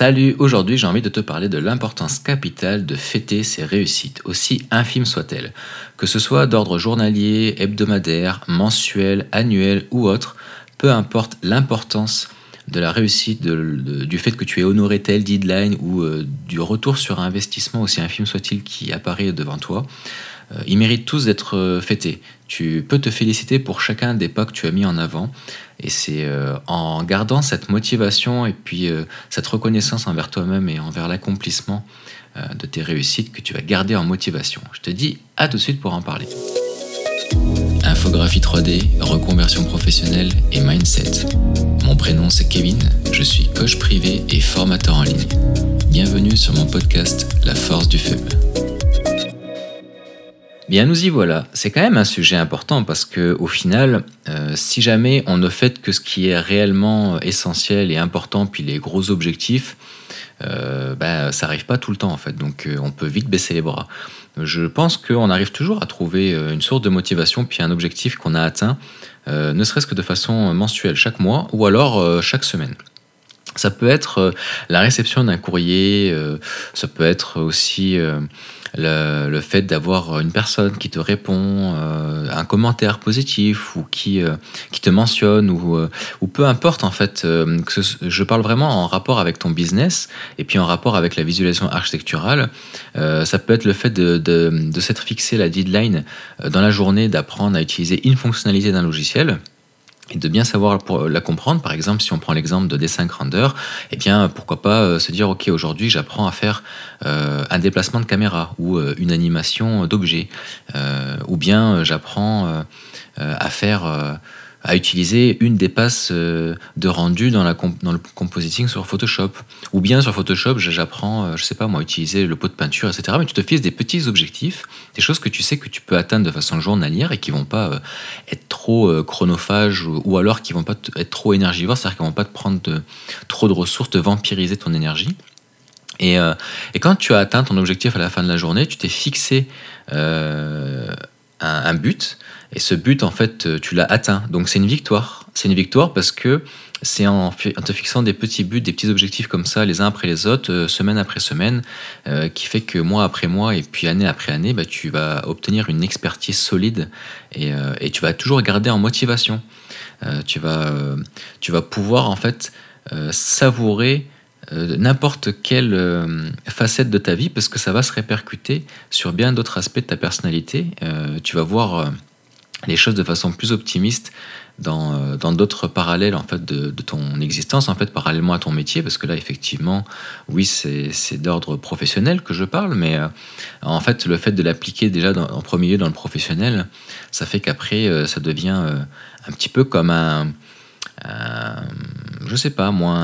Salut, aujourd'hui j'ai envie de te parler de l'importance capitale de fêter ses réussites, aussi infimes soient-elles. Que ce soit d'ordre journalier, hebdomadaire, mensuel, annuel ou autre, peu importe l'importance de la réussite, du fait que tu aies honoré tel deadline ou euh, du retour sur investissement, aussi infime soit-il, qui apparaît devant toi, euh, ils méritent tous d'être euh, fêtés. Tu peux te féliciter pour chacun des pas que tu as mis en avant. Et c'est en gardant cette motivation et puis cette reconnaissance envers toi-même et envers l'accomplissement de tes réussites que tu vas garder en motivation. Je te dis à tout de suite pour en parler. Infographie 3D, reconversion professionnelle et mindset. Mon prénom c'est Kevin, je suis coach privé et formateur en ligne. Bienvenue sur mon podcast La force du feu. Bien, nous y voilà. C'est quand même un sujet important parce que, au final, euh, si jamais on ne fait que ce qui est réellement essentiel et important, puis les gros objectifs, euh, ben, ça n'arrive pas tout le temps en fait. Donc, euh, on peut vite baisser les bras. Je pense qu'on arrive toujours à trouver une source de motivation, puis un objectif qu'on a atteint, ne serait-ce que de façon mensuelle chaque mois ou alors chaque semaine. Ça peut être la réception d'un courrier, ça peut être aussi le, fait d'avoir une personne qui te répond, euh, un commentaire positif ou qui, euh, qui te mentionne ou, euh, ou peu importe en fait, je parle vraiment en rapport avec ton business et puis en rapport avec la visualisation architecturale. ça peut être le fait de, de, de s'être fixé la deadline dans la journée d'apprendre à utiliser une fonctionnalité d'un logiciel et de bien savoir pour la comprendre. Par exemple, si on prend l'exemple de dessin render, eh bien, pourquoi pas euh, se dire, OK, aujourd'hui, j'apprends à faire euh, un déplacement de caméra ou euh, une animation d'objet, ou bien j'apprends à faire à utiliser une des passes euh, de rendu dans, la dans le compositing sur Photoshop. Ou bien sur Photoshop, j'apprends, euh, je sais pas moi, utiliser le pot de peinture, etc. Mais tu te fixes des petits objectifs, des choses que tu sais que tu peux atteindre de façon journalière et qui vont pas euh, être trop chronophages ou, alors qui vont pas être trop énergivores, c'est-à-dire qu'ils vont pas te prendre trop de ressources, te vampiriser ton énergie. Et, et, quand tu as atteint ton objectif à la fin de la journée, tu t'es fixé un, but, et ce but, en fait, euh, tu l'as atteint. Donc c'est une victoire. C'est une victoire parce que c'est en, te fixant des petits buts, des petits objectifs comme ça, les uns après les autres, euh, semaine après semaine, euh, qui fait que mois après mois et puis année après année, bah, tu vas obtenir une expertise solide et, et tu vas toujours garder en motivation. tu, vas, tu vas pouvoir en fait savourer euh, n'importe quelle euh, facette de ta vie parce que ça va se répercuter sur bien d'autres aspects de ta personnalité. Euh, tu vas voir les choses de façon plus optimiste dans d'autres parallèles en fait de, ton existence en fait parallèlement à ton métier parce que là effectivement oui c'est d'ordre professionnel que je parle mais en fait le fait de l'appliquer déjà en premier lieu dans le professionnel ça fait qu'après ça devient un petit peu comme un je sais pas, moi,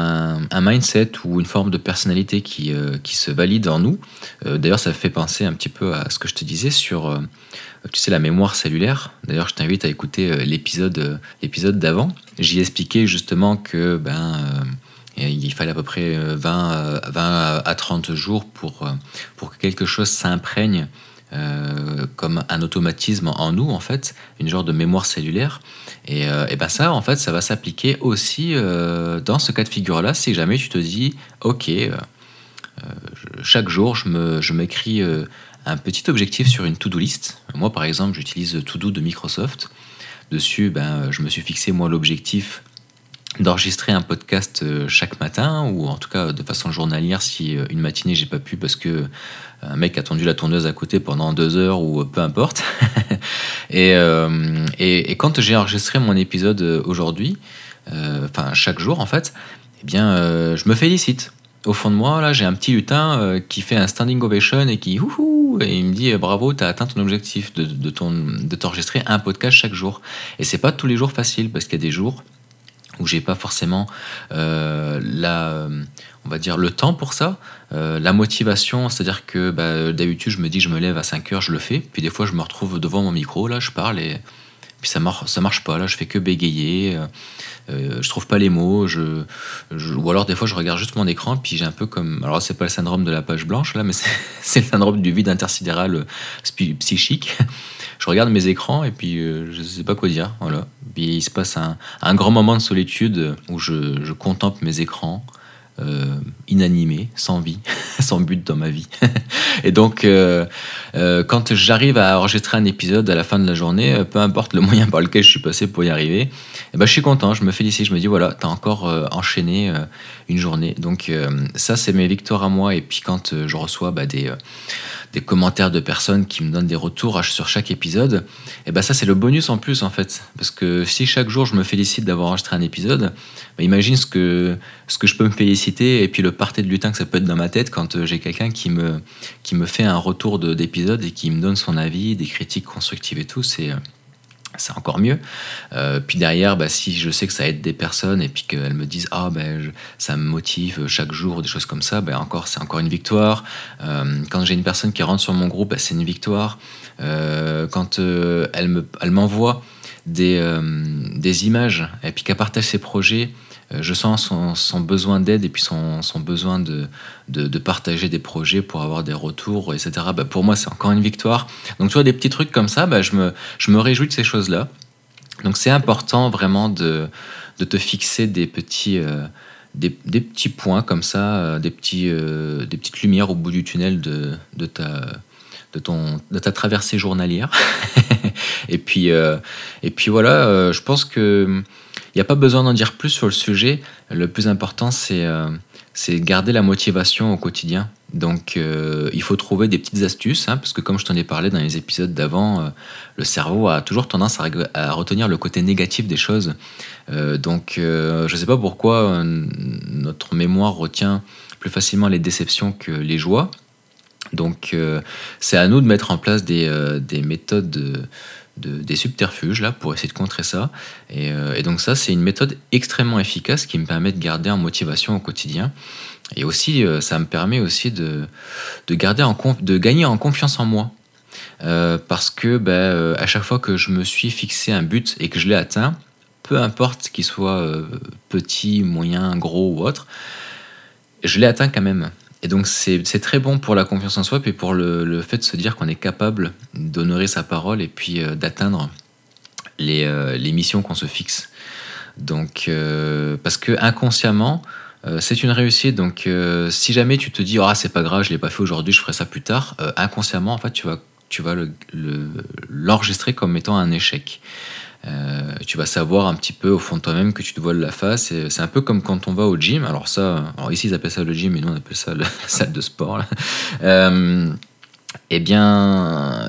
un, mindset ou une forme de personnalité qui, euh, qui se valide en nous. Euh, d'ailleurs, ça fait penser un petit peu à ce que je te disais sur, tu sais, la mémoire cellulaire. D'ailleurs, je t'invite à écouter l'épisode, l'épisode d'avant. J'y expliquais justement que ben, il fallait à peu près 20, 20 à 30 jours pour, pour que quelque chose s'imprègne euh, comme un automatisme en nous, en fait, une genre de mémoire cellulaire. Et, euh, ben ça, en fait, ça va s'appliquer aussi euh, dans ce cas de figure-là, si jamais tu te dis, OK, chaque jour, je m'écris je un petit objectif sur une to-do list. Moi, par exemple, j'utilise To-Do de Microsoft. Dessus, ben, je me suis fixé, moi, l'objectif d'enregistrer un podcast euh, chaque matin ou en tout cas de façon journalière si euh, une matinée j'ai pas pu parce que euh, un mec a tendu la tourneuse à côté pendant deux heures ou peu importe. Et, et, quand j'ai enregistré mon épisode aujourd'hui enfin chaque jour en fait eh bien je me félicite. Au fond de moi là j'ai un petit lutin qui fait un standing ovation et qui ouhou, et il me dit bravo tu as atteint ton objectif de, de, de t'enregistrer un podcast chaque jour. Et c'est pas tous les jours facile parce qu'il y a des jours où j'ai pas forcément euh, on va dire le temps pour ça, euh, la motivation, c'est-à-dire que bah, d'habitude je me dis je me lève à 5 heures, je le fais, puis des fois je me retrouve devant mon micro, là je parle et puis ça marche, ça marche pas, là je fais que bégayer, euh, euh je trouve pas les mots, ou alors des fois je regarde juste mon écran, puis j'ai un peu comme, alors c'est pas le syndrome de la page blanche là, mais c'est le syndrome du vide intersidéral psychique je regarde mes écrans et puis euh, je sais pas quoi dire. Voilà. Puis il se passe un, grand moment de solitude où je, contemple mes écrans, euh, inanimé, sans vie, sans but dans ma vie. et donc, euh, quand j'arrive à enregistrer un épisode à la fin de la journée, peu importe le moyen par lequel je suis passé pour y arriver, eh ben, je suis content, je me félicite, je me dis voilà, tu as encore enchaîné une journée. Donc, ça, c'est mes victoires à moi. Et puis, quand je reçois bah, des des commentaires de personnes qui me donnent des retours sur chaque épisode, et ben ça c'est le bonus en plus en fait. Parce que si chaque jour je me félicite d'avoir enregistré un épisode, bah, imagine ce que, ce que je peux me féliciter et puis le parté de lutin que ça peut être dans ma tête quand euh, j'ai quelqu'un qui me, qui me fait un retour d'épisode et qui me donne son avis, des critiques constructives et tout, c'est c'est encore mieux. Euh, puis derrière, bah, si je sais que ça aide des personnes et puis qu'elles me disent ah ben ça me motive chaque jour, des choses comme ça, ben encore c'est encore une victoire. Euh, quand j'ai une personne qui rentre sur mon groupe, ben, c'est une victoire. Euh, quand elle me, elle m'envoie des, des images et puis qu'elle partage ses projets, je sens son, besoin d'aide et puis son, besoin de, partager des projets pour avoir des retours, etc. Bah, pour moi, c'est encore une victoire. Donc, tu vois, des petits trucs comme ça, bah, je, me, réjouis de ces choses-là. Donc, c'est important vraiment de, te fixer des petits, euh, des, petits points comme ça, euh, des, petites lumières au bout du tunnel de ta traversée journalière. et, puis, et puis voilà, je pense que il n'y a pas besoin d'en dire plus sur le sujet. Le plus important, c'est euh, garder la motivation au quotidien. Donc, euh, il faut trouver des petites astuces, hein, parce que comme je t'en ai parlé dans les épisodes d'avant, euh, le cerveau a toujours tendance à, retenir le côté négatif des choses. donc, je ne sais pas pourquoi notre mémoire retient plus facilement les déceptions que les joies. Donc, c'est à nous de mettre en place des, des méthodes des subterfuges là pour essayer de contrer ça. Euh, et, donc ça, c'est une méthode extrêmement efficace qui me permet de garder en motivation au quotidien. Et aussi, euh, ça me permet aussi de, de, garder en de gagner en confiance en moi. Euh, parce que ben, à chaque fois que je me suis fixé un but et que je l'ai atteint, peu importe qu'il soit petit, moyen, gros ou autre, je l'ai atteint quand même. Et donc c'est très bon pour la confiance en soi, puis pour le, fait de se dire qu'on est capable d'honorer sa parole et puis euh, d'atteindre euh, les, missions qu'on se fixe. Donc euh, parce que inconsciemment, c'est une réussite. Donc si jamais tu te dis ah c'est pas grave, je l'ai pas fait aujourd'hui, je ferai ça plus tard, inconsciemment en fait tu vas tu vas l'enregistrer comme étant un échec. Euh, tu vas savoir un petit peu au fond de toi-même que tu te voiles la face. C'est un peu comme quand on va au gym. Alors ça, ici ils appellent ça le gym, mais nous on appelle ça la salle de sport. Euh, eh bien,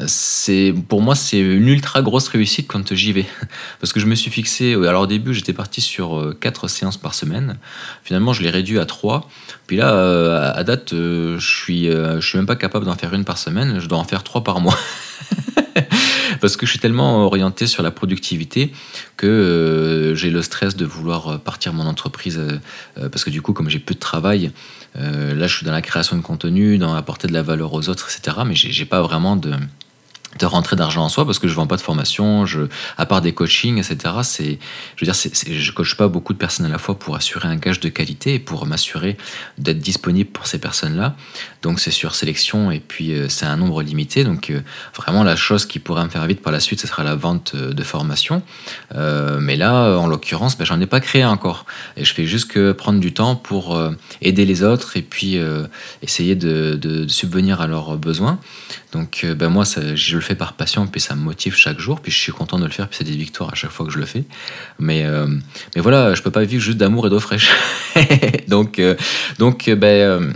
pour moi c'est une ultra grosse réussite quand j'y vais, parce que je me suis fixé. Alors au début j'étais parti sur 4 euh, séances par semaine. Finalement je l'ai réduit à 3. Puis là, à date, je suis, je suis même pas capable d'en faire une par semaine. Je dois en faire 3 par mois. parce que je suis tellement orienté sur la productivité que euh, j'ai le stress de vouloir euh, partir mon entreprise euh, parce que du coup comme j'ai peu de travail là je suis dans la création de contenu dans apporter de la valeur aux autres etc mais j'ai pas vraiment de de rentrer d'argent en soi parce que je vends pas de formation, je, à part des coachings, etc. C'est, je veux dire, c'est, je coach pas beaucoup de personnes à la fois pour assurer un gage de qualité et pour m'assurer d'être disponible pour ces personnes-là. Donc c'est sur sélection et puis euh, c'est un nombre limité. Donc euh, vraiment la chose qui pourrait me faire vite par la suite, ce sera la vente euh, de formation. mais là, en l'occurrence, ben, j'en ai pas créé encore et je fais juste que prendre du temps pour aider les autres et puis essayer de, subvenir à leurs besoins. Donc ben, moi, je le fais par passion, puis ça me motive chaque jour, puis je suis content de le faire, puis c'est des victoires à chaque fois que je le fais. Mais, euh, mais voilà, je peux pas vivre juste d'amour et d'eau fraîche. donc, euh, donc ben, euh,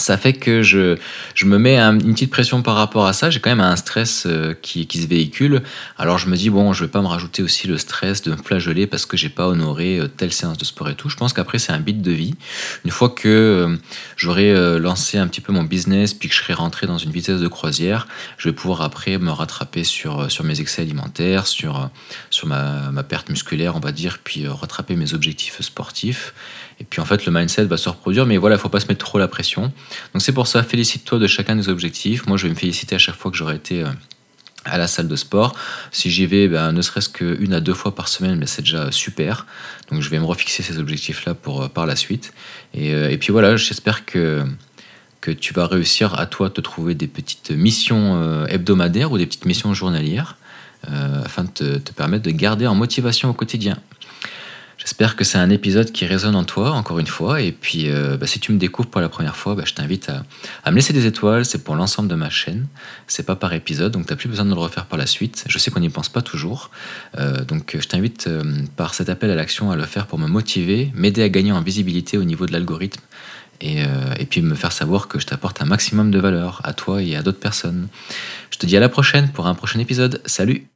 ça fait que je, je me mets une petite pression par rapport à ça. J'ai quand même un stress euh, qui, qui, se véhicule. Alors je me dis, bon, je vais pas me rajouter aussi le stress de me flageller parce que j'ai pas honoré euh, telle séance de sport et tout. Je pense qu'après, c'est un bit de vie. Une fois que euh, j'aurai lancé un petit peu mon business, puis que je serai rentré dans une vitesse de croisière, je vais pouvoir après me rattraper sur, sur mes excès alimentaires, sur, sur ma, ma perte musculaire, on va dire, puis rattraper mes objectifs sportifs. Et puis en fait, le mindset va se reproduire, mais voilà, il faut pas se mettre trop la pression. Donc c'est pour ça, félicite-toi de chacun des objectifs. Moi, je vais me féliciter à chaque fois que j'aurai été euh, à la salle de sport. Si j'y vais, ben, ne serait-ce qu'une à deux fois par semaine, ben, c'est déjà super. Donc je vais me refixer ces objectifs-là pour euh, par la suite. Euh, et, puis voilà, j'espère que que tu vas réussir à toi te trouver des petites missions hebdomadaires ou des petites missions journalières afin de te permettre de garder en motivation au quotidien. J'espère que c'est un épisode qui résonne en toi, encore une fois. Et puis, euh, bah, si tu me découvres pour la première fois, bah, je t'invite à, à, me laisser des étoiles. C'est pour l'ensemble de ma chaîne. C'est pas par épisode, donc tu n'as plus besoin de le refaire par la suite. Je sais qu'on n'y pense pas toujours. Euh, donc, je t'invite euh, par cet appel à l'action à le faire pour me motiver, m'aider à gagner en visibilité au niveau de l'algorithme. Et, euh, et, puis me faire savoir que je t'apporte un maximum de valeur à toi et à d'autres personnes. Je te dis à la prochaine pour un prochain épisode. Salut